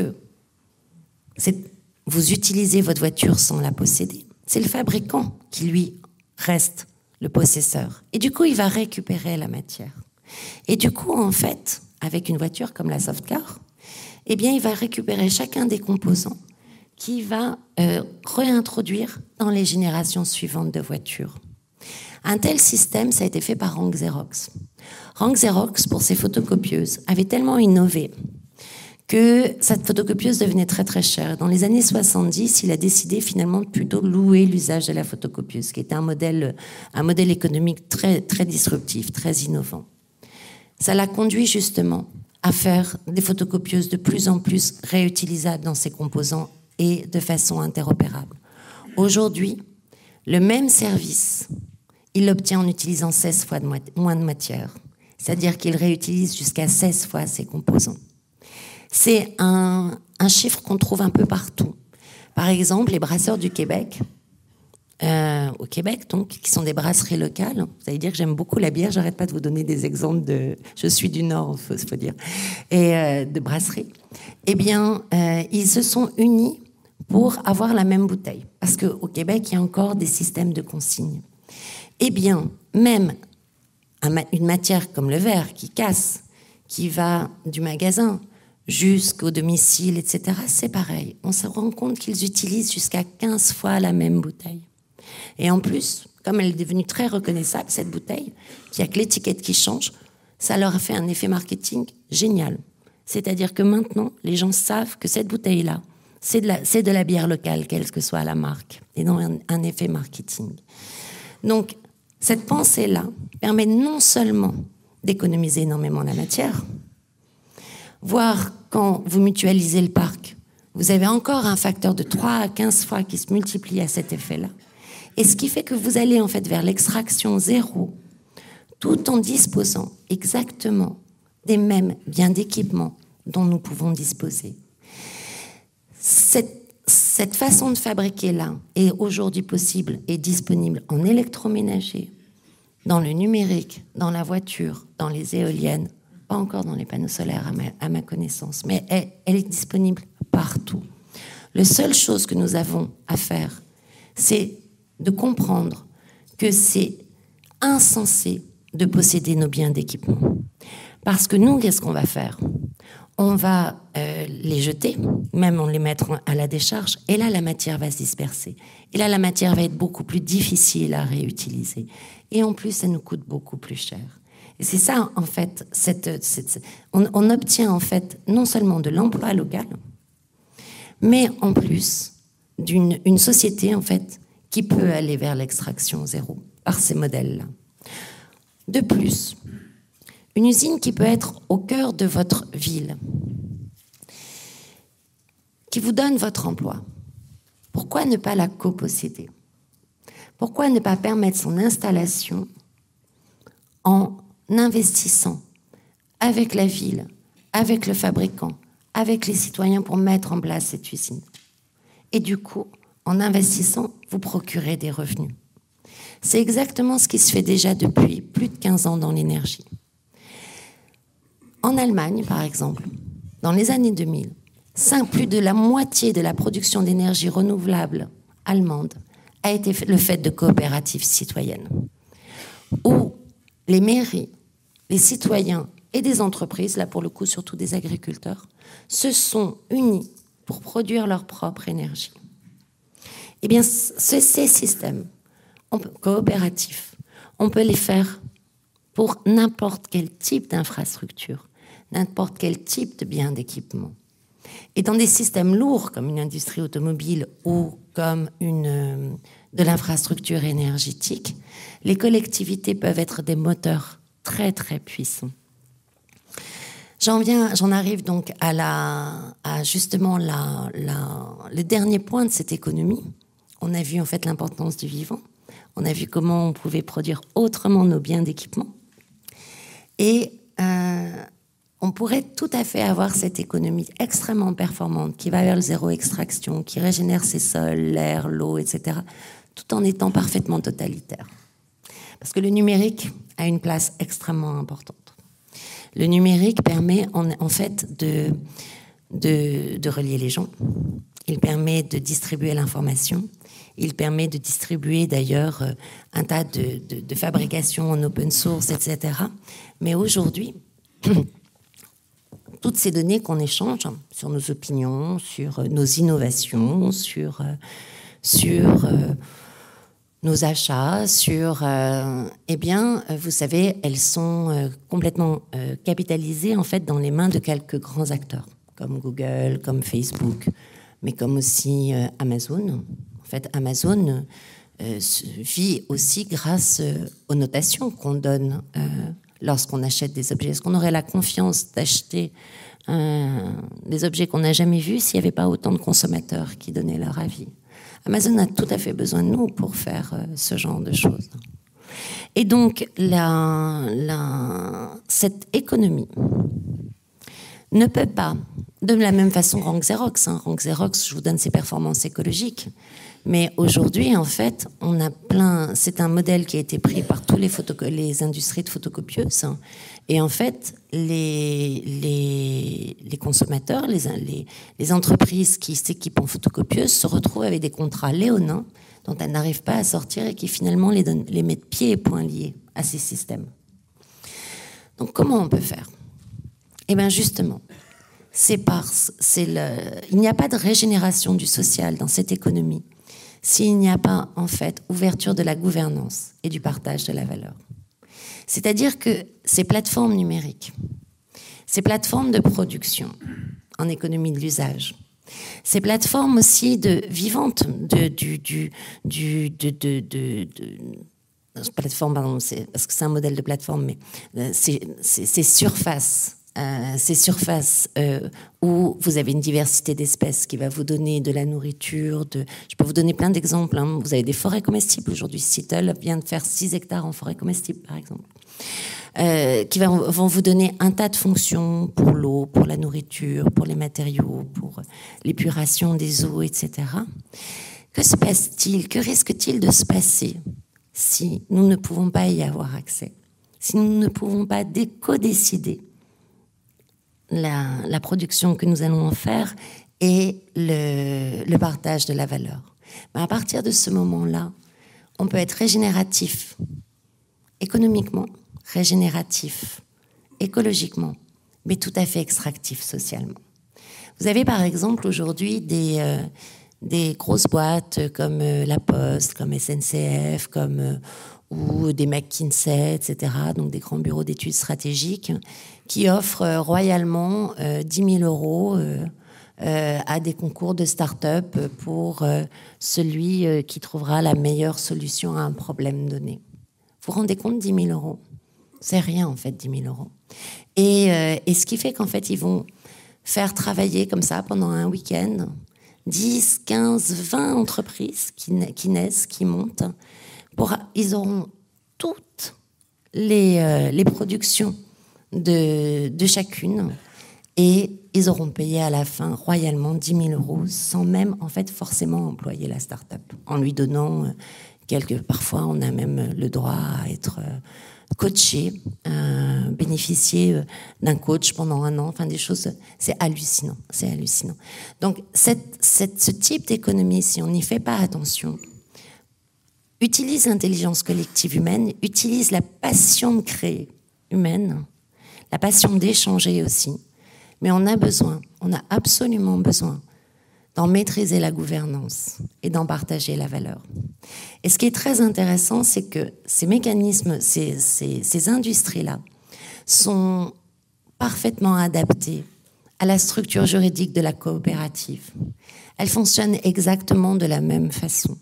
S1: vous utilisez votre voiture sans la posséder, c'est le fabricant qui, lui, reste le possesseur. Et du coup, il va récupérer la matière. Et du coup, en fait, avec une voiture comme la Softcar, eh bien, il va récupérer chacun des composants qui va euh, réintroduire dans les générations suivantes de voitures. Un tel système, ça a été fait par Rank Xerox. Rank Xerox, pour ses photocopieuses, avait tellement innové que cette photocopieuse devenait très très chère. Dans les années 70, il a décidé finalement de plutôt louer l'usage de la photocopieuse, qui était un modèle, un modèle économique très, très disruptif, très innovant. Ça l'a conduit justement à faire des photocopieuses de plus en plus réutilisables dans ses composants et de façon interopérable. Aujourd'hui, le même service, il l'obtient en utilisant 16 fois moins de matière, c'est-à-dire qu'il réutilise jusqu'à 16 fois ses composants. C'est un, chiffre qu'on trouve un peu partout. Par exemple, les brasseurs du Québec, euh, au Québec, donc, qui sont des brasseries locales. Vous allez dire que j'aime beaucoup la bière. J'arrête pas de vous donner des exemples de. Je suis du Nord, il faut, dire, et euh, de brasseries. Eh bien, euh, ils se sont unis pour avoir la même bouteille, parce qu'au Québec, il y a encore des systèmes de consigne. Eh bien, même une matière comme le verre qui casse, qui va du magasin jusqu'au domicile, etc., c'est pareil. On se rend compte qu'ils utilisent jusqu'à 15 fois la même bouteille. Et en plus, comme elle est devenue très reconnaissable, cette bouteille, qui a que l'étiquette qui change, ça leur a fait un effet marketing génial. C'est-à-dire que maintenant, les gens savent que cette bouteille-là, c'est de, la, de la bière locale, quelle que soit la marque, et non un, un effet marketing. Donc, cette pensée-là permet non seulement d'économiser énormément la matière, voire quand vous mutualisez le parc, vous avez encore un facteur de 3 à 15 fois qui se multiplie à cet effet-là. Et ce qui fait que vous allez en fait vers l'extraction zéro, tout en disposant exactement des mêmes biens d'équipement dont nous pouvons disposer. Cette, cette façon de fabriquer là est aujourd'hui possible et disponible en électroménager, dans le numérique, dans la voiture, dans les éoliennes, pas encore dans les panneaux solaires à ma, connaissance, mais elle, elle, est disponible partout. La seule chose que nous avons à faire, c'est de comprendre que c'est insensé de posséder nos biens d'équipement. Parce que nous, qu'est-ce qu'on va faire? On va euh, les jeter, même on les mettre à la décharge, et là, la matière va se disperser. Et là, la matière va être beaucoup plus difficile à réutiliser. Et en plus, ça nous coûte beaucoup plus cher. Et c'est ça, en fait, on, obtient en fait non seulement de l'emploi local, mais en plus d'une une société en fait qui peut aller vers l'extraction zéro par ces modèles-là. De plus, une usine qui peut être au cœur de votre ville, qui vous donne votre emploi. Pourquoi ne pas la coposséder? Pourquoi ne pas permettre son installation en investissant avec la ville, avec le fabricant, avec les citoyens pour mettre en place cette usine? Et du coup, en investissant, vous procurez des revenus. C'est exactement ce qui se fait déjà depuis plus de 15 ans dans l'énergie. En Allemagne, par exemple, dans les années 2000, plus de la moitié de la production d'énergie renouvelable allemande a été le fait de coopératives citoyennes, où les mairies les citoyens et des entreprises, là pour le coup surtout des agriculteurs, se sont unis pour produire leur propre énergie. Eh bien, ces systèmes coopératifs, on peut les faire pour n'importe quel type d'infrastructure, n'importe quel type de bien d'équipement. Et dans des systèmes lourds comme une industrie automobile ou comme une, euh, de l'infrastructure énergétique, les collectivités peuvent être des moteurs très très puissant. J'en viens, j'en arrive donc à la, justement le dernier point de cette économie. On a vu en fait l'importance du vivant. On a vu comment on pouvait produire autrement nos biens d'équipement. Et euh, on pourrait tout à fait avoir cette économie extrêmement performante qui va vers le zéro extraction, qui régénère ses sols, l'air, l'eau, etc., tout en étant parfaitement totalitaire. Parce que le numérique a une place extrêmement importante. Le numérique permet en, fait de, de, relier les gens. Il permet de distribuer l'information. Il permet de distribuer d'ailleurs euh, un tas de, de, de fabrications en open source, etc. Mais aujourd'hui, toutes ces données qu'on échange sur nos opinions, sur euh, nos innovations, sur, euh, sur nos achats, sur, eh bien, vous savez, elles sont complètement capitalisées en fait dans les mains de quelques grands acteurs, comme Google, comme Facebook, mais comme aussi Amazon. En fait, Amazon vit aussi grâce aux notations qu'on donne lorsqu'on achète des objets Est-ce qu'on aurait la confiance d'acheter des objets qu'on n'a jamais vus s'il n'y avait pas autant de consommateurs qui donnaient leur avis? Amazon a tout à fait besoin de nous pour faire euh, ce genre de choses. Et donc, cette économie ne peut pas, de la même façon Rank Xerox, hein, Rank Xerox, je vous donne ses performances écologiques, mais aujourd'hui, en fait, on a plein. C'est un modèle qui a été pris par tous les, industries de photocopieuses. Et en fait, les, consommateurs, les, entreprises qui s'équipent en photocopieuses se retrouvent avec des contrats léonins dont elles n'arrivent pas à sortir et qui finalement les, les mettent pieds et poings liés à ces systèmes. Donc, comment on peut faire? Eh bien, justement, c'est parce, c'est il n'y a pas de régénération du social dans cette économie s'il n'y a pas en fait ouverture de la gouvernance et du partage de la valeur. C'est-à-dire que ces plateformes numériques, ces plateformes de production en économie de l'usage, ces plateformes aussi de vivantes de, du, parce que c'est un modèle de plateforme, mais euh, ces surfaces euh, ces surfaces euh, où vous avez une diversité d'espèces qui va vous donner de la nourriture. Je peux vous donner plein d'exemples. Hein. Vous avez des forêts comestibles. Aujourd'hui, Seattle vient de faire 6 hectares en forêt comestible, par exemple. Euh, qui vont, vous donner un tas de fonctions pour l'eau, pour la nourriture, pour les matériaux, pour l'épuration des eaux, etc. Que se passe-t-il? Que risque-t-il de se passer si nous ne pouvons pas y avoir accès? Si nous ne pouvons pas co-décider la, production que nous allons en faire et le, partage de la valeur. Mais à partir de ce moment-là, on peut être régénératif économiquement, régénératif écologiquement, mais tout à fait extractif socialement. Vous avez par exemple aujourd'hui des, euh, grosses boîtes comme euh, La Poste, comme SNCF, comme euh, ou des McKinsey, etc., donc des grands bureaux d'études stratégiques, qui offrent euh, royalement 10 euh, 000 euros euh, à des concours de start-up pour celui qui trouvera la meilleure solution à un problème donné. Vous vous rendez compte, 10 000 euros? C'est rien, en fait, 10 000 euros. Et, ce qui fait qu'en fait, ils vont faire travailler comme ça pendant un week-end 10, 15, 20 entreprises qui naissent, qui montent, ils auront toutes les, euh, productions de, chacune et ils auront payé à la fin royalement 10 000 euros sans même en fait forcément employer la start-up en lui donnant euh, quelques parfois on a même le droit à être euh, coaché bénéficier d'un coach pendant un an enfin des choses c'est hallucinant c'est hallucinant. Donc ce type d'économie si on n'y fait pas attention utilise l'intelligence collective humaine, utilise la passion de créer humaine, la passion d'échanger aussi. Mais on a besoin, on a absolument besoin d'en maîtriser la gouvernance et d'en partager la valeur. Et ce qui est très intéressant, c'est que ces mécanismes, ces, industries-là, sont parfaitement adaptées à la structure juridique de la coopérative. Elles fonctionnent exactement de la même façon.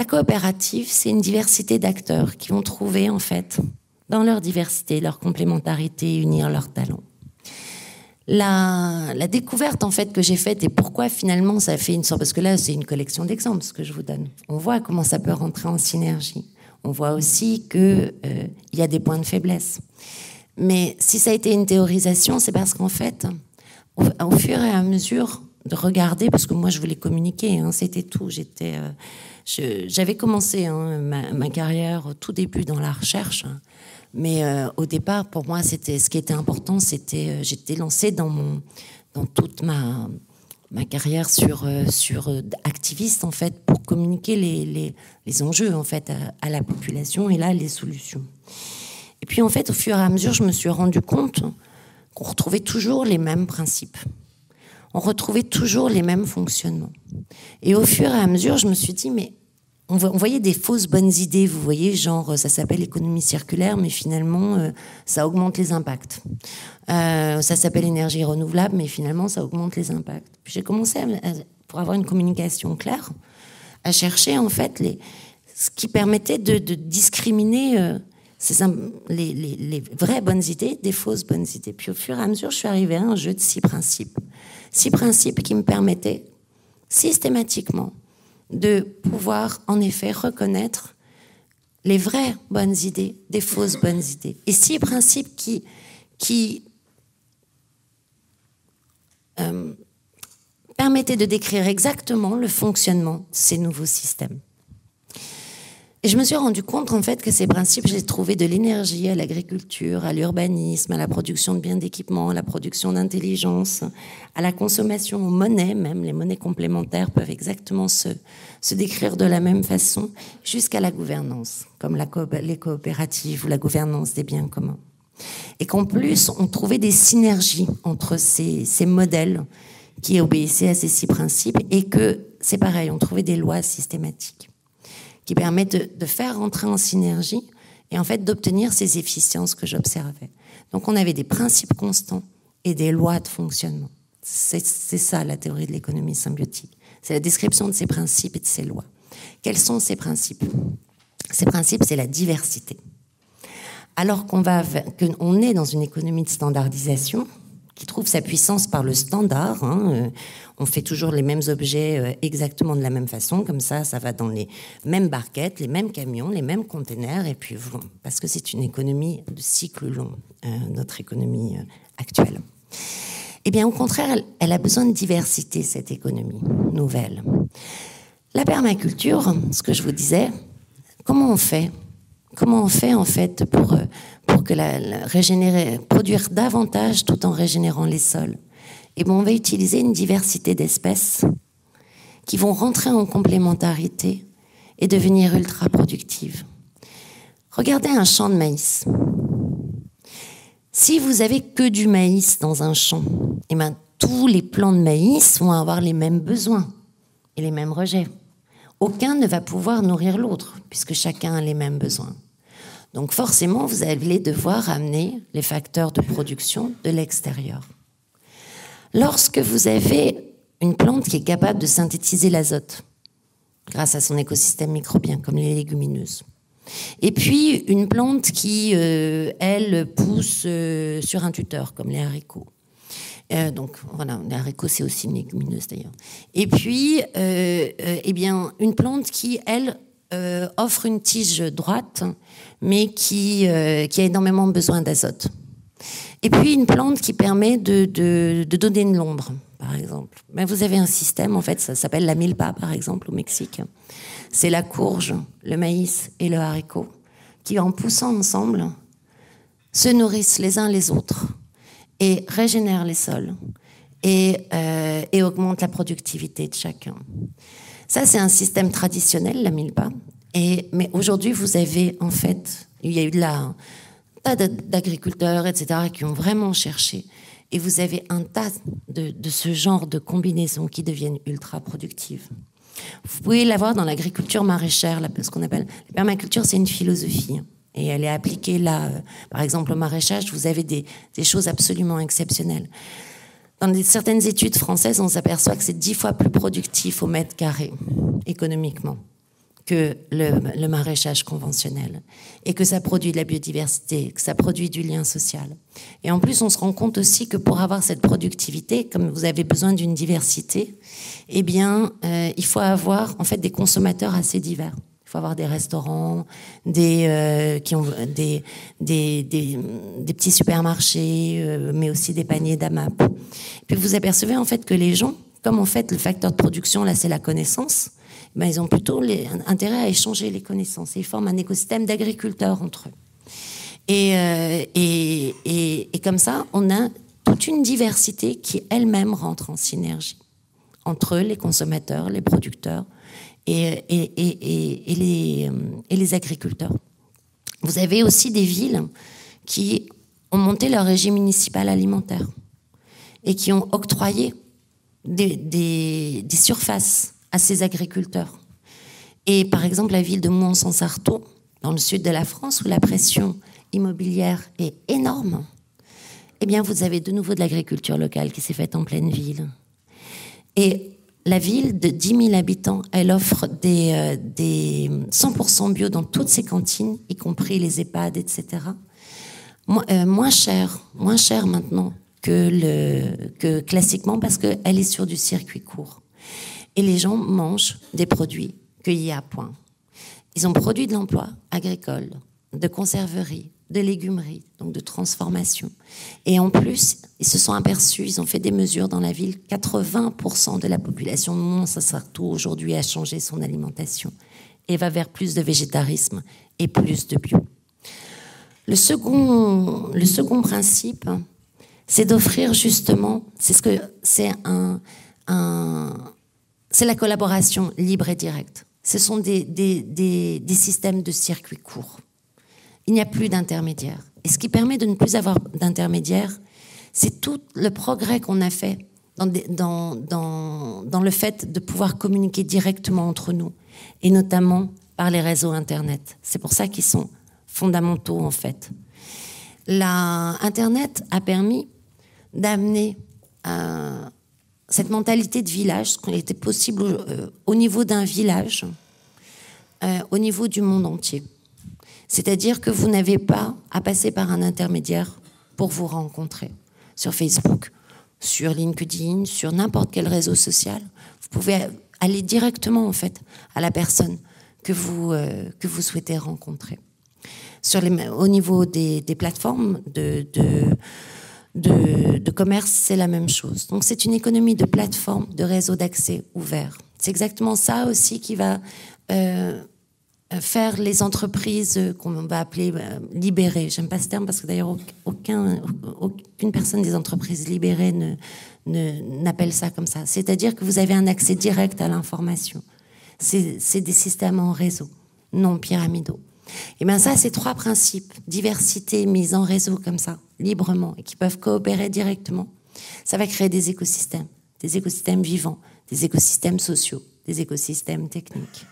S1: La coopérative, c'est une diversité d'acteurs qui vont trouver, en fait, dans leur diversité, leur complémentarité, unir leurs talents. La, découverte, en fait, que j'ai faite et pourquoi finalement ça fait une sorte, parce que là, c'est une collection d'exemples, ce que je vous donne. On voit comment ça peut rentrer en synergie. on voit aussi qu'il euh, y a des points de faiblesse. Mais si ça a été une théorisation, c'est parce qu'en fait, au, fur et à mesure de regarder, parce que moi je voulais communiquer, hein, c'était tout. J'étais, euh, j'avais commencé hein, ma, carrière au tout début dans la recherche, hein. mais euh, au départ, pour moi, ce qui était important, c'était j'étais lancée dans toute ma carrière sur, euh, sur euh, activiste en fait pour communiquer les, les, les enjeux en fait à, la population et là les solutions. Et puis en fait au fur et à mesure je me suis rendu compte qu'on retrouvait toujours les mêmes principes. On retrouvait toujours les mêmes fonctionnements. Et au fur et à mesure je me suis dit mais on voyait des fausses bonnes idées, vous voyez, genre ça s'appelle économie circulaire, mais finalement euh, ça augmente les impacts. Euh, ça s'appelle énergie renouvelable, mais finalement ça augmente les impacts. Puis j'ai commencé, pour avoir une communication claire, à chercher en fait les, ce qui permettait de, discriminer euh, les, les, vraies bonnes idées des fausses bonnes idées. Puis au fur et à mesure, je suis arrivée à un jeu de six principes. Six principes qui me permettaient systématiquement de pouvoir en effet reconnaître les vraies bonnes idées des fausses bonnes idées. Et six principes qui, qui euh, permettaient de décrire exactement le fonctionnement de ces nouveaux systèmes. Et je me suis rendu compte en fait que ces principes, j'ai trouvé de l'énergie à l'agriculture, à l'urbanisme, à la production de biens d'équipement, à la production d'intelligence, à la consommation, aux monnaies même. Les monnaies complémentaires peuvent exactement se, se décrire de la même façon, jusqu'à la gouvernance, comme la les coopératives ou la gouvernance des biens communs. Et qu'en plus, on trouvait des synergies entre ces, ces modèles qui obéissaient à ces six principes et que c'est pareil, on trouvait des lois systématiques qui permettent de, faire entrer en synergie et en fait d'obtenir ces efficiences que j'observais. Donc on avait des principes constants et des lois de fonctionnement. C'est ça la théorie de l'économie symbiotique. C'est la description de ces principes et de ces lois. Quels sont ces principes? Ces principes, c'est la diversité. Alors qu'on qu'on est dans une économie de standardisation, qui trouve sa puissance par le standard. Hein, euh, on fait toujours les mêmes objets euh, exactement de la même façon, comme ça, ça va dans les mêmes barquettes, les mêmes camions, les mêmes containers, et puis parce que c'est une économie de cycle long, euh, notre économie actuelle. Eh bien, au contraire, elle, a besoin de diversité, cette économie nouvelle. La permaculture, ce que je vous disais, comment on fait Comment on fait en fait pour, pour que la, régénérer, produire davantage tout en régénérant les sols Et on va utiliser une diversité d'espèces qui vont rentrer en complémentarité et devenir ultra productives. Regardez un champ de maïs. Si vous avez que du maïs dans un champ, eh ben, tous les plants de maïs vont avoir les mêmes besoins et les mêmes rejets. Aucun ne va pouvoir nourrir l'autre, puisque chacun a les mêmes besoins. Donc forcément, vous allez devoir amener les facteurs de production de l'extérieur. Lorsque vous avez une plante qui est capable de synthétiser l'azote, grâce à son écosystème microbien, comme les légumineuses, et puis une plante qui, euh, elle, pousse euh, sur un tuteur, comme les haricots. Euh, donc voilà, les haricots c'est aussi une légumineuse d'ailleurs. Et puis, eh bien, une plante qui, elle, offre une tige droite mais qui, euh, a énormément besoin d'azote. Et puis une plante qui permet de, donner de l'ombre, par exemple. Mais vous avez un système, en fait, ça s'appelle la milpa, par exemple, au Mexique. C'est la courge, le maïs et le haricot qui, en poussant ensemble, se nourrissent les uns les autres et régénèrent les sols et, euh, et augmentent la productivité de chacun. Ça, c'est un système traditionnel, la milpa, et, mais aujourd'hui, vous avez en fait, il y a eu de la, tas d'agriculteurs, etc., qui ont vraiment cherché. Et vous avez un tas de, de ce genre de combinaisons qui deviennent ultra productives. Vous pouvez l'avoir dans l'agriculture maraîchère, ce qu'on appelle la permaculture, c'est une philosophie. Et elle est appliquée là, euh, par exemple au maraîchage, vous avez des, des choses absolument exceptionnelles. Dans certaines études françaises, on s'aperçoit que c'est dix fois plus productif au mètre carré, économiquement que le, maraîchage conventionnel et que ça produit de la biodiversité, que ça produit du lien social. Et en plus, on se rend compte aussi que pour avoir cette productivité, comme vous avez besoin d'une diversité, eh bien, euh, il faut avoir en fait des consommateurs assez divers. Il faut avoir des restaurants, des, euh, qui ont des, des, des, petits supermarchés, euh, mais aussi des paniers d'AMAP. Puis vous apercevez en fait que les gens, comme en fait le facteur de production, là c'est la connaissance, ben, ils ont plutôt les, intérêt à échanger les connaissances. Ils forment un écosystème d'agriculteurs entre eux. Et, euh, et, et, et, comme ça, on a toute une diversité qui elle-même rentre en synergie entre les consommateurs, les producteurs et, et les, agriculteurs. Vous avez aussi des villes qui ont monté leur régime municipal alimentaire et qui ont octroyé des, surfaces à ces agriculteurs. Et par exemple, la ville de Mont-Saint-Sarto, dans le sud de la France, où la pression immobilière est énorme, eh bien, vous avez de nouveau de l'agriculture locale qui s'est faite en pleine ville. Et la ville de 10 000 habitants, elle offre des, euh, des 100% bio dans toutes ses cantines, y compris les EHPAD, etc. euh, moins cher, moins cher maintenant que, que classiquement parce qu'elle est sur du circuit court. Et les gens mangent des produits cueillis à point. Ils ont produit de l'emploi agricole, de conserverie, de légumerie, donc de transformation. Et en plus, ils se sont aperçus, ils ont fait des mesures dans la ville, 80% de la population de Mont-Saint-Sartoux aujourd'hui a changé son alimentation et va vers plus de végétarisme et plus de bio. Le second, le second principe, c'est d'offrir justement, c'est ce que c'est un, un c'est la collaboration libre et directe. Ce sont des, des, des, des systèmes de circuits courts il n'y a plus d'intermédiaires. Et ce qui permet de ne plus avoir d'intermédiaires, c'est tout le progrès qu'on a fait dans, le fait de pouvoir communiquer directement entre nous, et notamment par les réseaux Internet. C'est pour ça qu'ils sont fondamentaux, en fait. La, Internet a permis d'amener euh, cette mentalité de village, ce qui était possible euh, au niveau d'un village, euh, au niveau du monde entier. C'est-à-dire que vous n'avez pas à passer par un intermédiaire pour vous rencontrer sur Facebook, sur LinkedIn, sur n'importe quel réseau social. Vous pouvez aller directement en fait à la personne que vous, euh, que vous souhaitez rencontrer. Sur les, au niveau des, des plateformes de, de, commerce, c'est la même chose. Donc c'est une économie de plateforme, de réseau d'accès ouvert. C'est exactement ça aussi qui va euh, faire les entreprises euh, qu'on va appeler euh, libérées. J'aime pas ce terme parce que d'ailleurs aucun, aucune personne des entreprises libérées ne, n'appelle ça comme ça. C'est-à-dire que vous avez un accès direct à l'information. C'est des systèmes en réseau, non pyramidaux. Et bien ça, c'est trois principes, diversité mise en réseau comme ça, librement, et qui peuvent coopérer directement. Ça va créer des écosystèmes, des écosystèmes vivants, des écosystèmes sociaux, des écosystèmes techniques.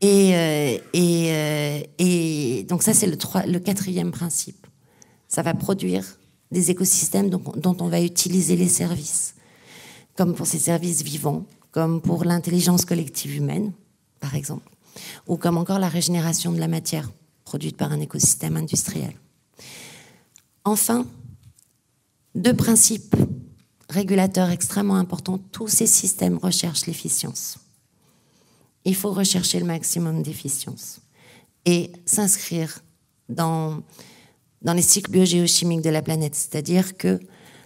S1: Et, euh, et, euh, et, donc ça, c'est le, quatrième principe. Ça va produire des écosystèmes dont, on va utiliser les services, comme pour ces services vivants, comme pour l'intelligence collective humaine, par exemple, ou comme encore la régénération de la matière produite par un écosystème industriel. Enfin, deux principes régulateurs extrêmement importants, tous ces systèmes recherchent l'efficience il faut rechercher le maximum d'efficience et s'inscrire dans, dans les cycles biogéochimiques de la planète. C'est-à-dire que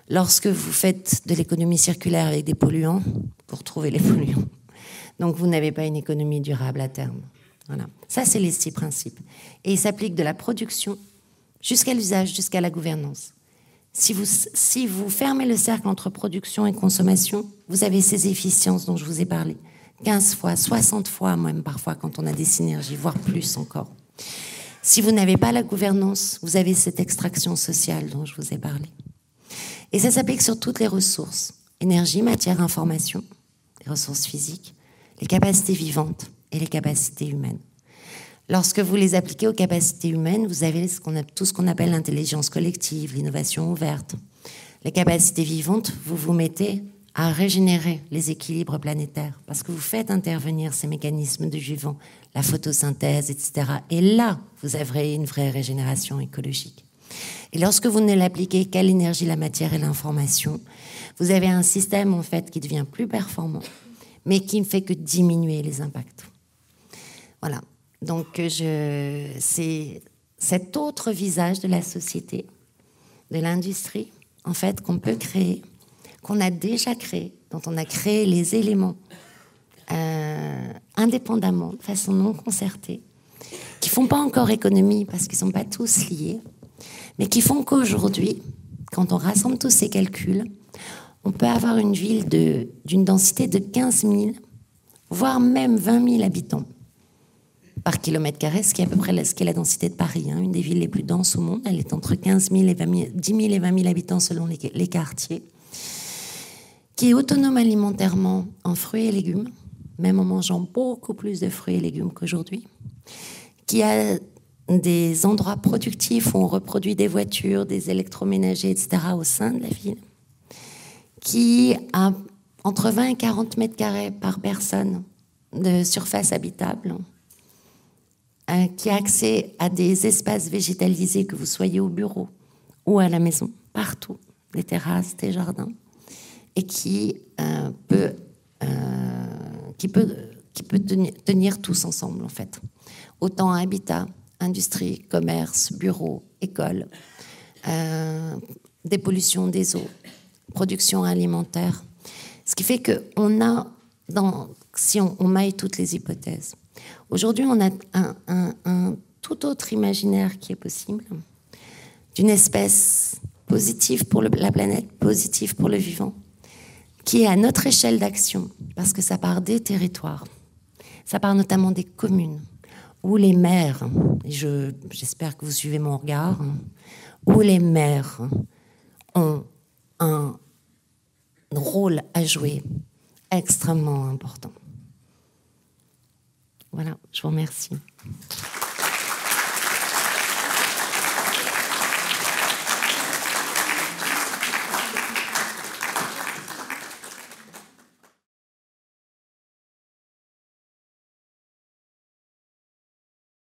S1: lorsque vous faites de l'économie circulaire avec des polluants, vous retrouvez les polluants. Donc vous n'avez pas une économie durable à terme. Voilà. Ça, c'est les six principes. Et ils s'appliquent de la production jusqu'à l'usage, jusqu'à la gouvernance. Si vous, si vous fermez le cercle entre production et consommation, vous avez ces efficiences dont je vous ai parlé. 15 fois, 60 fois même parfois quand on a des synergies, voire plus encore. Si vous n'avez pas la gouvernance, vous avez cette extraction sociale dont je vous ai parlé. Et ça s'applique sur toutes les ressources. Énergie, matière, information, les ressources physiques, les capacités vivantes et les capacités humaines. Lorsque vous les appliquez aux capacités humaines, vous avez tout ce qu'on appelle l'intelligence collective, l'innovation ouverte. Les capacités vivantes, vous vous mettez à régénérer les équilibres planétaires, parce que vous faites intervenir ces mécanismes de vivant, la photosynthèse, etc. Et là, vous avez une vraie régénération écologique. Et lorsque vous ne l'appliquez qu'à l'énergie, la matière et l'information, vous avez un système en fait qui devient plus performant, mais qui ne fait que diminuer les impacts. Voilà. Donc c'est cet autre visage de la société, de l'industrie, en fait, qu'on peut créer, qu'on a déjà créé, dont on a créé les éléments euh, indépendamment, de façon non concertée, qui font pas encore économie parce qu'ils sont pas tous liés, mais qui font qu'aujourd'hui, quand on rassemble tous ces calculs, on peut avoir une ville d'une densité de 15 000, voire même 20 000 habitants par kilomètre carré, ce qui est à peu près ce qui est la densité de Paris, hein, une des villes les plus denses au monde. Elle est entre 15 000 et 20 000, 10 000 et 20 000 habitants selon les quartiers, qui est autonome alimentairement en fruits et légumes, même en mangeant beaucoup plus de fruits et légumes qu'aujourd'hui, qui a des endroits productifs où on reproduit des voitures, des électroménagers, etc. au sein de la ville, qui a entre 20 et 40 mètres carrés par personne de surface habitable, euh, qui a accès à des espaces végétalisés, que vous soyez au bureau ou à la maison, partout, des terrasses, des jardins, et qui euh, peut euh, tenir, tous ensemble, en fait. Autant habitat, industrie, commerce, bureau, école, euh, dépollution des eaux, production alimentaire. Ce qui fait qu'on a, si on, maille toutes les hypothèses, aujourd'hui on a un, tout autre imaginaire qui est possible, d'une espèce positive pour la planète, positive pour le vivant, qui est à notre échelle d'action, parce que ça part des territoires, ça part notamment des communes, où les maires, et j'espère que vous suivez mon regard, où les maires ont un rôle à jouer extrêmement important. Voilà, je vous remercie.